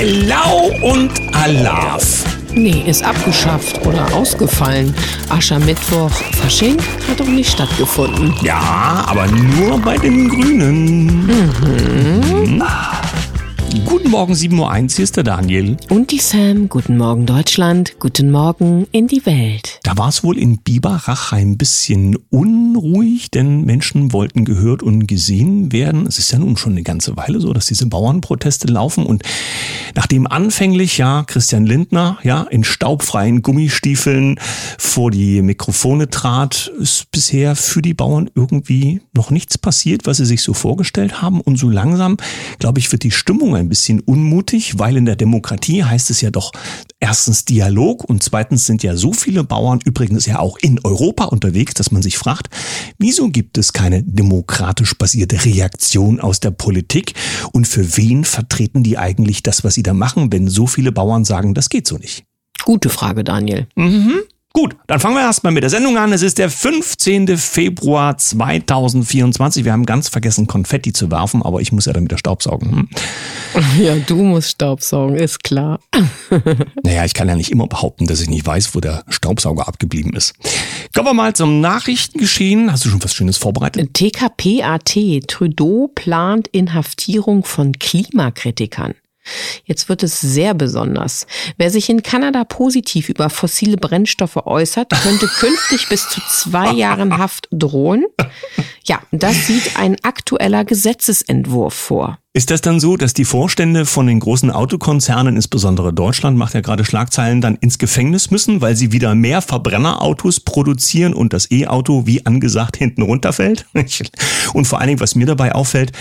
Hello und Alaf. Nee, ist abgeschafft oder ausgefallen. Aschermittwoch, Fasching hat doch nicht stattgefunden. Ja, aber nur bei den Grünen. Mhm. Guten Morgen, 7.01 Uhr, hier ist der Daniel. Und die Sam, guten Morgen Deutschland, guten Morgen in die Welt. Da war es wohl in Biberach ein bisschen unruhig, denn Menschen wollten gehört und gesehen werden. Es ist ja nun schon eine ganze Weile so, dass diese Bauernproteste laufen und nachdem anfänglich ja Christian Lindner ja in staubfreien Gummistiefeln vor die Mikrofone trat, ist bisher für die Bauern irgendwie noch nichts passiert, was sie sich so vorgestellt haben und so langsam, glaube ich, wird die Stimmung ein bisschen unmutig, weil in der Demokratie heißt es ja doch erstens Dialog und zweitens sind ja so viele Bauern übrigens ja auch in Europa unterwegs, dass man sich fragt, wieso gibt es keine demokratisch basierte Reaktion aus der Politik und für wen vertreten die eigentlich das, was sie da machen, wenn so viele Bauern sagen, das geht so nicht? Gute Frage, Daniel. Mhm. Gut, dann fangen wir erstmal mit der Sendung an. Es ist der 15. Februar 2024. Wir haben ganz vergessen, Konfetti zu werfen, aber ich muss ja damit der Staubsaugen. Hm? Ja, du musst Staubsaugen, ist klar. naja, ich kann ja nicht immer behaupten, dass ich nicht weiß, wo der Staubsauger abgeblieben ist. Kommen wir mal zum Nachrichtengeschehen. Hast du schon was Schönes vorbereitet? TKPAT. Trudeau plant Inhaftierung von Klimakritikern. Jetzt wird es sehr besonders. Wer sich in Kanada positiv über fossile Brennstoffe äußert, könnte künftig bis zu zwei Jahren Haft drohen. Ja, das sieht ein aktueller Gesetzesentwurf vor. Ist das dann so, dass die Vorstände von den großen Autokonzernen, insbesondere Deutschland, macht ja gerade Schlagzeilen, dann ins Gefängnis müssen, weil sie wieder mehr Verbrennerautos produzieren und das E-Auto, wie angesagt, hinten runterfällt? Und vor allen Dingen, was mir dabei auffällt,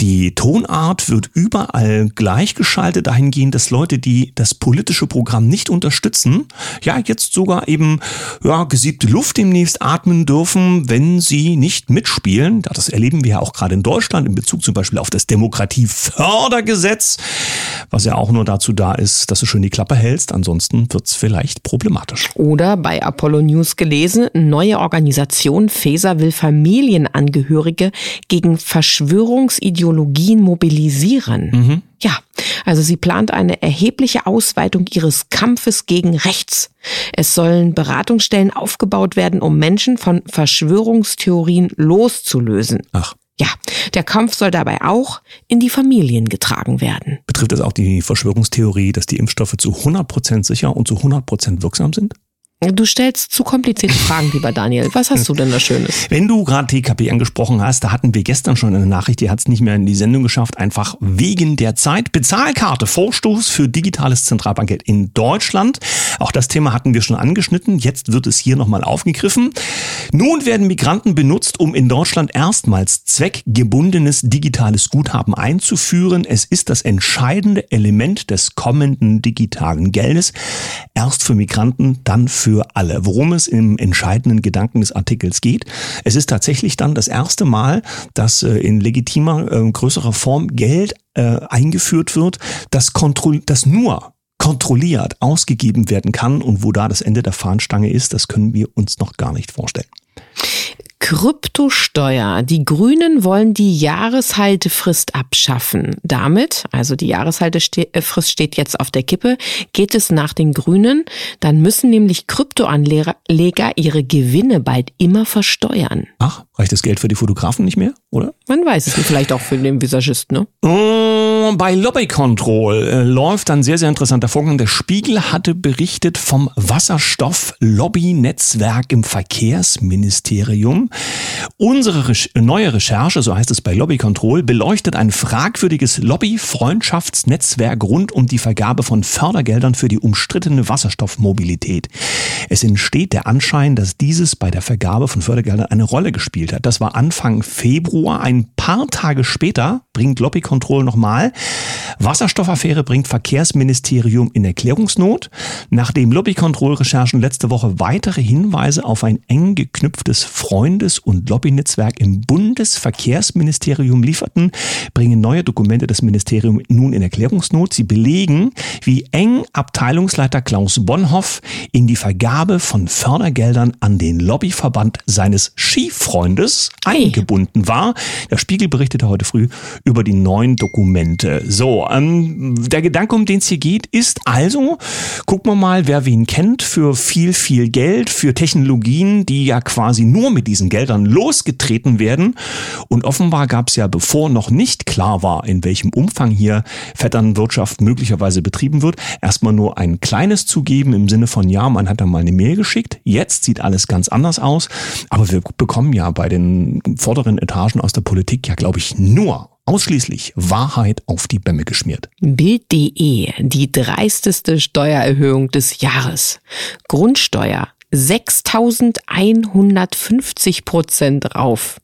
die Tonart wird überall gleichgeschaltet dahingehend, dass Leute, die das politische Programm nicht unterstützen, ja, jetzt sogar eben, ja, gesiebte Luft demnächst atmen dürfen, wenn sie nicht mitspielen. Das erleben wir ja auch gerade in Deutschland in Bezug zum Beispiel auf das Demokratie Demokratiefördergesetz, was ja auch nur dazu da ist, dass du schön die Klappe hältst. Ansonsten wird's vielleicht problematisch. Oder bei Apollo News gelesen, neue Organisation FESA will Familienangehörige gegen Verschwörungsideologien mobilisieren. Mhm. Ja, also sie plant eine erhebliche Ausweitung ihres Kampfes gegen rechts. Es sollen Beratungsstellen aufgebaut werden, um Menschen von Verschwörungstheorien loszulösen. Ach. Ja, der Kampf soll dabei auch in die Familien getragen werden. Betrifft das auch die Verschwörungstheorie, dass die Impfstoffe zu 100% sicher und zu 100% wirksam sind? Du stellst zu komplizierte Fragen, lieber Daniel. Was hast du denn da Schönes? Wenn du gerade TKP angesprochen hast, da hatten wir gestern schon eine Nachricht, die hat es nicht mehr in die Sendung geschafft, einfach wegen der Zeit. Bezahlkarte, Vorstoß für digitales Zentralbankgeld in Deutschland. Auch das Thema hatten wir schon angeschnitten. Jetzt wird es hier nochmal aufgegriffen. Nun werden Migranten benutzt, um in Deutschland erstmals zweckgebundenes digitales Guthaben einzuführen. Es ist das entscheidende Element des kommenden digitalen Geldes. Erst für Migranten, dann für für alle. Worum es im entscheidenden Gedanken des Artikels geht. Es ist tatsächlich dann das erste Mal, dass äh, in legitimer, äh, größerer Form Geld äh, eingeführt wird, das, kontroll das nur kontrolliert ausgegeben werden kann und wo da das Ende der Fahnenstange ist, das können wir uns noch gar nicht vorstellen. Kryptosteuer. Die Grünen wollen die Jahreshaltefrist abschaffen. Damit, also die Jahreshaltefrist steht jetzt auf der Kippe, geht es nach den Grünen. Dann müssen nämlich Kryptoanleger ihre Gewinne bald immer versteuern. Ach, reicht das Geld für die Fotografen nicht mehr, oder? Man weiß es nicht, vielleicht auch für den Visagisten, ne? Bei Lobby Control äh, läuft ein sehr, sehr interessanter Vorgang. Der Spiegel hatte berichtet vom Wasserstoff-Lobby-Netzwerk im Verkehrsministerium. Unsere Re neue Recherche, so heißt es bei Lobby Control, beleuchtet ein fragwürdiges Lobby-Freundschaftsnetzwerk rund um die Vergabe von Fördergeldern für die umstrittene Wasserstoffmobilität. Es entsteht der Anschein, dass dieses bei der Vergabe von Fördergeldern eine Rolle gespielt hat. Das war Anfang Februar. Ein paar Tage später bringt Lobby Control nochmal. Wasserstoffaffäre bringt Verkehrsministerium in Erklärungsnot. Nachdem Lobby Control Recherchen letzte Woche weitere Hinweise auf ein eng geknüpftes Freundes- und Lobbynetzwerk im Bundesverkehrsministerium lieferten, bringen neue Dokumente das Ministerium nun in Erklärungsnot. Sie belegen, wie eng Abteilungsleiter Klaus Bonhoff in die Vergabe von Fördergeldern an den Lobbyverband seines Skifreundes eingebunden war. Der Spiegel berichtete heute früh über die neuen Dokumente. So, ähm, der Gedanke, um den es hier geht, ist also, gucken wir mal, wer wen kennt für viel, viel Geld, für Technologien, die ja quasi nur mit diesen Geldern losgetreten werden. Und offenbar gab es ja, bevor noch nicht klar war, in welchem Umfang hier Vetternwirtschaft möglicherweise betrieben wird, erstmal nur ein kleines zugeben im Sinne von, ja, man hat da mal eine Mail geschickt. Jetzt sieht alles ganz anders aus. Aber wir bekommen ja bei den vorderen Etagen aus der Politik ja, glaube ich, nur ausschließlich Wahrheit auf die Bämme geschmiert. Bild.de, die dreisteste Steuererhöhung des Jahres. Grundsteuer 6150 Prozent rauf.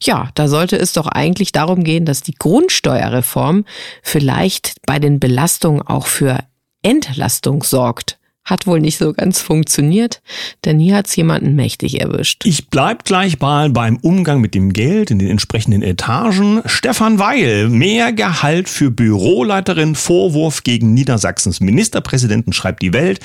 Ja, da sollte es doch eigentlich darum gehen, dass die Grundsteuerreform vielleicht bei den Belastungen auch für Entlastung sorgt. Hat wohl nicht so ganz funktioniert, denn hier hat's jemanden mächtig erwischt. Ich bleib gleich mal beim Umgang mit dem Geld in den entsprechenden Etagen. Stefan Weil, mehr Gehalt für Büroleiterin, Vorwurf gegen Niedersachsens Ministerpräsidenten, schreibt die Welt.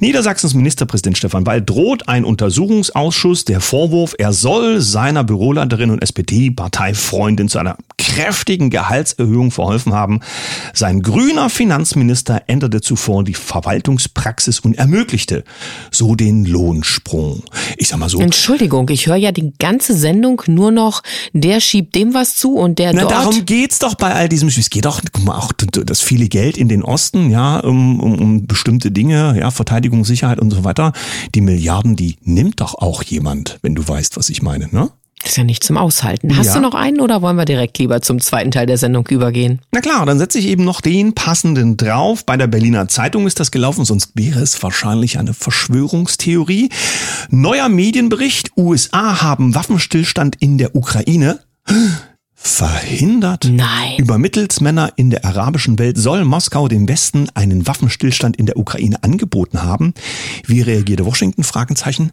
Niedersachsens Ministerpräsident Stefan Weil droht ein Untersuchungsausschuss. Der Vorwurf, er soll seiner Büroleiterin und SPD-Parteifreundin zu einer kräftigen Gehaltserhöhung verholfen haben. Sein grüner Finanzminister änderte zuvor die Verwaltungspraxis und ermöglichte so den Lohnsprung. Ich sag mal so. Entschuldigung, ich höre ja die ganze Sendung nur noch, der schiebt dem was zu und der Na, dort. darum geht's doch bei all diesem. Es geht doch auch das viele Geld in den Osten, ja, um, um, um bestimmte Dinge, ja, Verteidigung, Sicherheit und so weiter. Die Milliarden, die nimmt doch auch jemand, wenn du weißt, was ich meine, ne? Das ist ja nicht zum Aushalten. Hast Ja. du noch einen oder wollen wir direkt lieber zum zweiten Teil der Sendung übergehen? Na klar, dann setze ich eben noch den passenden drauf. Bei der Berliner Zeitung ist das gelaufen, sonst wäre es wahrscheinlich eine Verschwörungstheorie. Neuer Medienbericht, USA haben Waffenstillstand in der Ukraine verhindert. Nein. Über Mittelsmänner in der arabischen Welt soll Moskau dem Westen einen Waffenstillstand in der Ukraine angeboten haben. Wie reagierte Washington? Fragezeichen.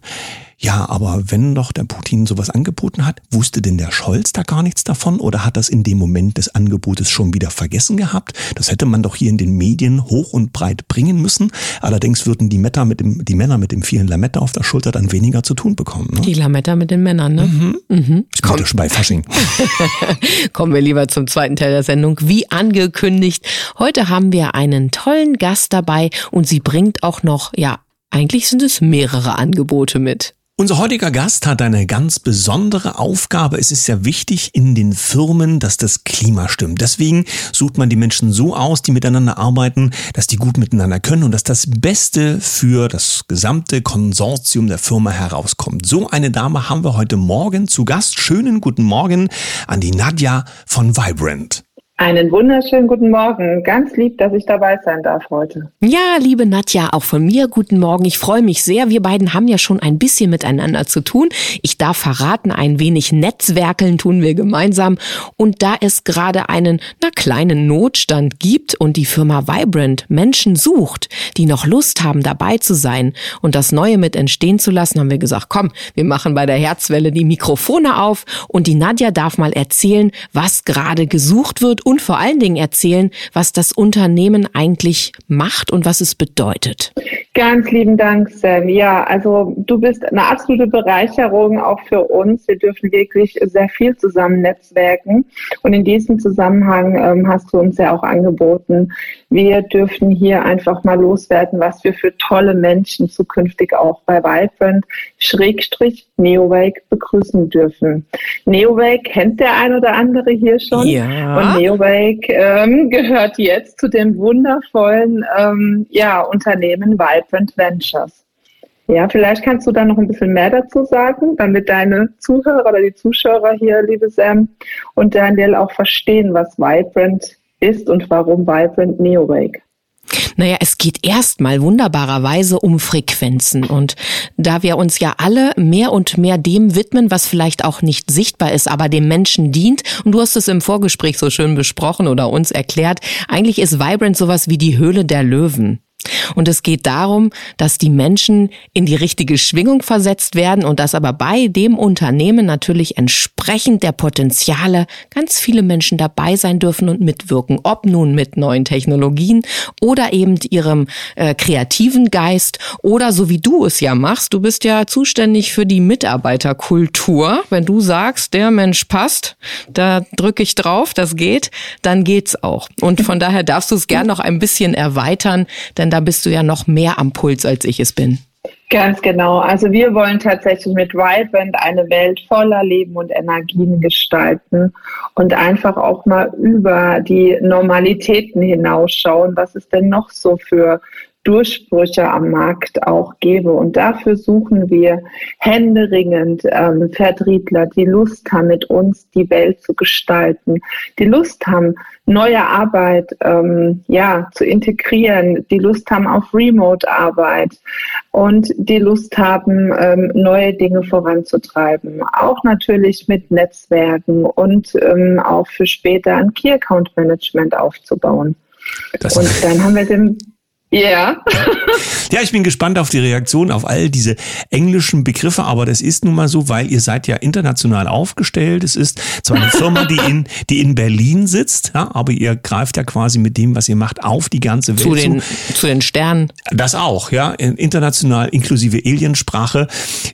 Ja, aber wenn doch der Putin sowas angeboten hat, wusste denn der Scholz da gar nichts davon oder hat das in dem Moment des Angebotes schon wieder vergessen gehabt? Das hätte man doch hier in den Medien hoch und breit bringen müssen. Allerdings würden die, Meta mit dem, die Männer mit dem vielen Lametta auf der Schulter dann weniger zu tun bekommen. Ne? Die Lametta mit den Männern, ne? Mhm. Bin ja schon bei Fasching. Kommen wir lieber zum zweiten Teil der Sendung. Wie angekündigt, heute haben wir einen tollen Gast dabei und sie bringt auch noch, ja, eigentlich sind es mehrere Angebote mit. Unser heutiger Gast hat eine ganz besondere Aufgabe. Es ist ja wichtig in den Firmen, dass das Klima stimmt. Deswegen sucht man die Menschen so aus, die miteinander arbeiten, dass die gut miteinander können und dass das Beste für das gesamte Konsortium der Firma herauskommt. So eine Dame haben wir heute Morgen zu Gast. Schönen guten Morgen an die Nadja von Vibrant. Einen wunderschönen guten Morgen. Ganz lieb, dass ich dabei sein darf heute. Ja, liebe Nadja, auch von mir guten Morgen. Ich freue mich sehr. Wir beiden haben ja schon ein bisschen miteinander zu tun. Ich darf verraten, ein wenig Netzwerkeln tun wir gemeinsam. Und da es gerade einen, na, kleinen Notstand gibt und die Firma Vibrant Menschen sucht, die noch Lust haben, dabei zu sein und das Neue mit entstehen zu lassen, haben wir gesagt, komm, wir machen bei der Herzwelle die Mikrofone auf und die Nadja darf mal erzählen, was gerade gesucht wird und vor allen Dingen erzählen, was das Unternehmen eigentlich macht und was es bedeutet. Ganz lieben Dank, Sam. Ja, also du bist eine absolute Bereicherung auch für uns. Wir dürfen wirklich sehr viel zusammen netzwerken. Und in diesem Zusammenhang ähm, hast du uns ja auch angeboten, wir dürfen hier einfach mal loswerden, was wir für tolle Menschen zukünftig auch bei Vibrant Schrägstrich Neowake begrüßen dürfen. Neowake kennt der ein oder andere hier schon. Ja. Und Neowake ähm, gehört jetzt zu dem wundervollen ähm, ja, Unternehmen Vibrant Ventures. Ja, vielleicht kannst du da noch ein bisschen mehr dazu sagen, damit deine Zuhörer oder die Zuschauer hier, liebe Sam und Daniel, auch verstehen, was Vibrant ist und warum Vibrant Neowake. Naja, es geht erstmal wunderbarerweise um Frequenzen. Und da wir uns ja alle mehr und mehr dem widmen, was vielleicht auch nicht sichtbar ist, aber dem Menschen dient, und du hast es im Vorgespräch so schön besprochen oder uns erklärt, eigentlich ist Vibrant sowas wie die Höhle der Löwen. Und es geht darum, dass die Menschen in die richtige Schwingung versetzt werden und dass aber bei dem Unternehmen natürlich entsprechend der Potenziale ganz viele Menschen dabei sein dürfen und mitwirken, ob nun mit neuen Technologien oder eben ihrem äh, kreativen Geist oder so wie du es ja machst. Du bist ja zuständig für die Mitarbeiterkultur. Wenn du sagst, der Mensch passt, da drücke ich drauf, das geht, dann geht's auch. Und von daher darfst du es gern noch ein bisschen erweitern, denn da bist du ja noch mehr am Puls, als ich es bin. Ganz genau. Also wir wollen tatsächlich mit Vibrant eine Welt voller Leben und Energien gestalten und einfach auch mal über die Normalitäten hinausschauen. Was ist denn noch so für Durchbrüche am Markt auch gebe. Und dafür suchen wir händeringend ähm, Vertriebler, die Lust haben, mit uns die Welt zu gestalten, die Lust haben, neue Arbeit ähm, ja, zu integrieren, die Lust haben auf Remote-Arbeit und die Lust haben, ähm, neue Dinge voranzutreiben. Auch natürlich mit Netzwerken und ähm, auch für später ein Key-Account-Management aufzubauen. Das und dann haben wir den ja. ja, ich bin gespannt auf die Reaktion auf all diese englischen Begriffe, aber das ist nun mal so, weil ihr seid ja international aufgestellt. Es ist zwar eine Firma, die in, die in Berlin sitzt, ja, aber ihr greift ja quasi mit dem, was ihr macht, auf die ganze Welt zu. Den, zu, zu den Sternen. Das auch, ja, international inklusive Aliensprache.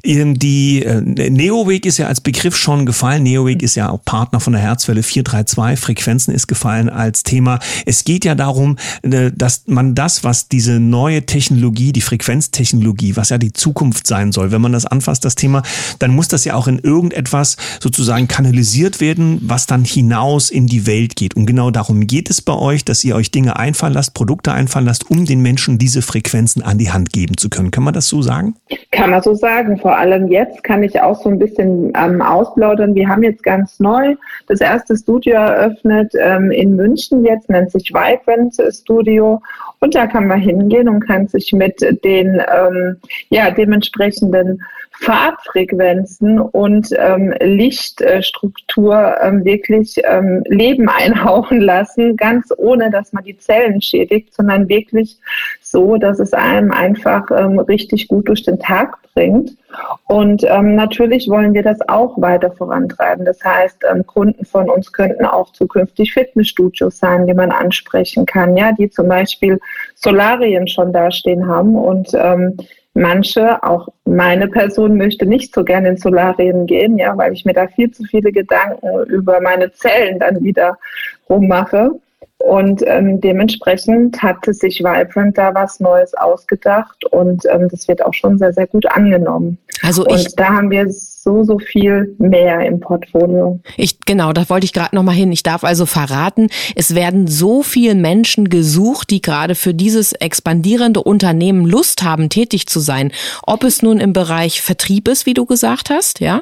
Die äh, Neoweg ist ja als Begriff schon gefallen. Neoweg ist ja auch Partner von der Herzwelle 432. Frequenzen ist gefallen als Thema. Es geht ja darum, äh, dass man das, was diese neue Technologie, die Frequenztechnologie, was ja die Zukunft sein soll, wenn man das anfasst, das Thema, dann muss das ja auch in irgendetwas sozusagen kanalisiert werden, was dann hinaus in die Welt geht. Und genau darum geht es bei euch, dass ihr euch Dinge einfallen lasst, Produkte einfallen lasst, um den Menschen diese Frequenzen an die Hand geben zu können. Kann man das so sagen? Kann man so sagen. Vor allem jetzt kann ich auch so ein bisschen ähm, ausplaudern. Wir haben jetzt ganz neu das erste Studio eröffnet ähm, in München. Jetzt nennt sich Vibrant Studio. Und da kann man hingehen und kann sich mit den ähm, ja, dementsprechenden Farbfrequenzen und ähm, Lichtstruktur ähm, wirklich ähm, Leben einhauchen lassen, ganz ohne, dass man die Zellen schädigt, sondern wirklich so, dass es einem einfach ähm, richtig gut durch den Tag bringt. Und ähm, natürlich wollen wir das auch weiter vorantreiben. Das heißt, ähm, Kunden von uns könnten auch zukünftig Fitnessstudios sein, die man ansprechen kann, ja, die zum Beispiel Solarien schon dastehen haben und ähm, Manche, auch meine Person, möchte nicht so gerne in Solarien gehen, ja, weil ich mir da viel zu viele Gedanken über meine Zellen dann wieder rummache. Und ähm, dementsprechend hatte sich Vibrant da was Neues ausgedacht und ähm, das wird auch schon sehr, sehr gut angenommen. Also ich, und da haben wir so, so viel mehr im Portfolio. Ich, genau, da wollte ich gerade nochmal hin. Ich darf also verraten, es werden so viele Menschen gesucht, die gerade für dieses expandierende Unternehmen Lust haben, tätig zu sein. Ob es nun im Bereich Vertrieb ist, wie du gesagt hast, ja,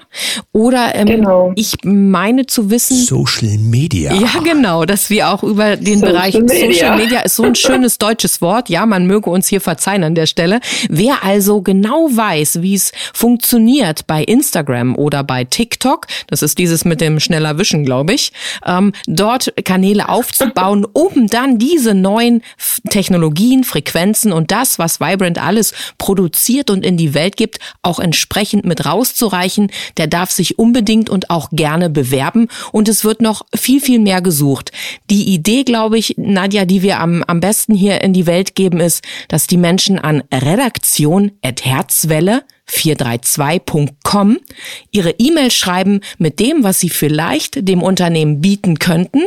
oder ähm, genau. ich meine zu wissen. Social Media. Ja, genau, dass wir auch über den Social Bereich Media. Social Media ist so ein schönes deutsches Wort. Ja, man möge uns hier verzeihen an der Stelle. Wer also genau weiß, wie es funktioniert bei Instagram oder bei TikTok, das ist dieses mit dem schneller Wischen, glaube ich, ähm, dort Kanäle aufzubauen, um dann diese neuen Technologien, Frequenzen und das, was Vibrant alles produziert und in die Welt gibt, auch entsprechend mit rauszureichen, der darf sich unbedingt und auch gerne bewerben. Und es wird noch viel, viel mehr gesucht. Die Idee, glaube glaube ich, Nadja, die wir am, am besten hier in die Welt geben, ist, dass die Menschen an Redaktion at Herzwelle 432.com ihre E-Mail schreiben mit dem, was sie vielleicht dem Unternehmen bieten könnten,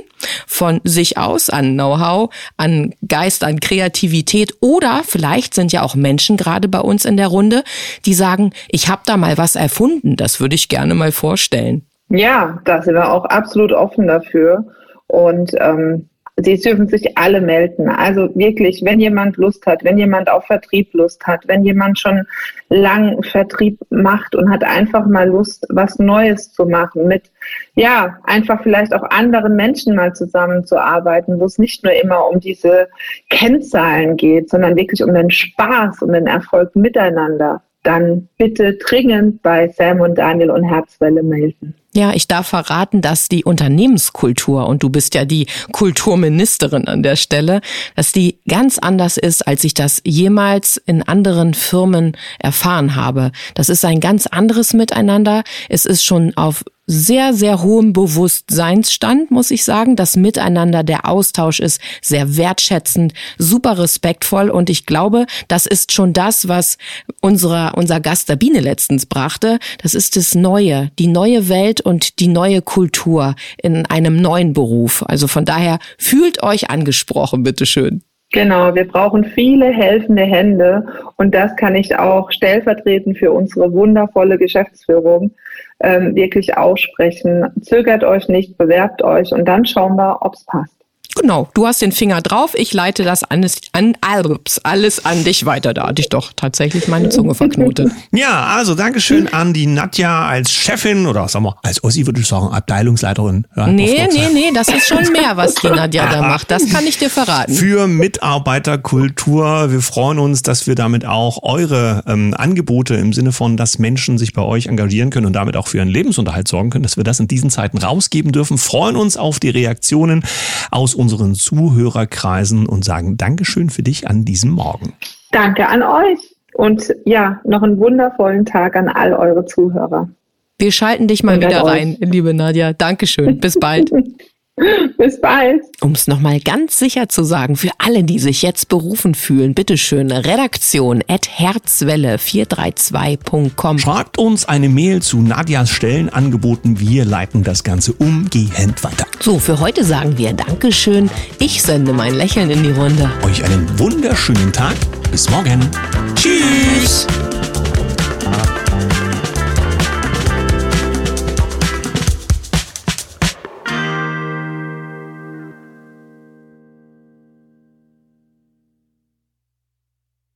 von sich aus an Know-how, an Geist, an Kreativität oder vielleicht sind ja auch Menschen gerade bei uns in der Runde, die sagen, ich habe da mal was erfunden, das würde ich gerne mal vorstellen. Ja, da sind wir auch absolut offen dafür. Und ähm, Sie dürfen sich alle melden. Also wirklich, wenn jemand Lust hat, wenn jemand auf Vertrieb Lust hat, wenn jemand schon lang Vertrieb macht und hat einfach mal Lust, was Neues zu machen, mit, ja, einfach vielleicht auch anderen Menschen mal zusammenzuarbeiten, wo es nicht nur immer um diese Kennzahlen geht, sondern wirklich um den Spaß, um den Erfolg miteinander dann bitte dringend bei Sam und Daniel und Herzwelle melden. Ja, ich darf verraten, dass die Unternehmenskultur, und du bist ja die Kulturministerin an der Stelle, dass die ganz anders ist, als ich das jemals in anderen Firmen erfahren habe. Das ist ein ganz anderes Miteinander. Es ist schon auf sehr, sehr hohem Bewusstseinsstand, muss ich sagen. Das Miteinander, der Austausch ist sehr wertschätzend, super respektvoll und ich glaube, das ist schon das, was unser, unser Gast Sabine letztens brachte. Das ist das Neue, die neue Welt und die neue Kultur in einem neuen Beruf. Also von daher fühlt euch angesprochen, bitteschön. Genau, wir brauchen viele helfende Hände und das kann ich auch stellvertretend für unsere wundervolle Geschäftsführung ähm, wirklich aussprechen. Zögert euch nicht, bewerbt euch und dann schauen wir, ob es passt. Genau, du hast den Finger drauf, ich leite das alles an, alles an dich weiter. Da hatte ich doch tatsächlich meine Zunge verknotet. Ja, also Dankeschön an die Nadja als Chefin oder sagen wir, als Ossi würde ich sagen, Abteilungsleiterin. Ja, nee, nee, nee, das ist schon mehr, was die Nadja da macht. Das kann ich dir verraten. Für Mitarbeiterkultur. Wir freuen uns, dass wir damit auch eure ähm, Angebote im Sinne von, dass Menschen sich bei euch engagieren können und damit auch für ihren Lebensunterhalt sorgen können, dass wir das in diesen Zeiten rausgeben dürfen. Freuen uns auf die Reaktionen aus unseren Zuhörerkreisen und sagen Dankeschön für dich an diesem Morgen. Danke an euch und ja, noch einen wundervollen Tag an all eure Zuhörer. Wir schalten dich mal und wieder rein, liebe Nadja. Dankeschön. Bis bald. Bis bald. Um es nochmal ganz sicher zu sagen, für alle, die sich jetzt berufen fühlen, bitteschön, redaktion at herzwelle432.com. Schreibt uns eine Mail zu Nadias Stellenangeboten. Wir leiten das Ganze umgehend weiter. So, für heute sagen wir Dankeschön. Ich sende mein Lächeln in die Runde. Euch einen wunderschönen Tag. Bis morgen. Tschüss.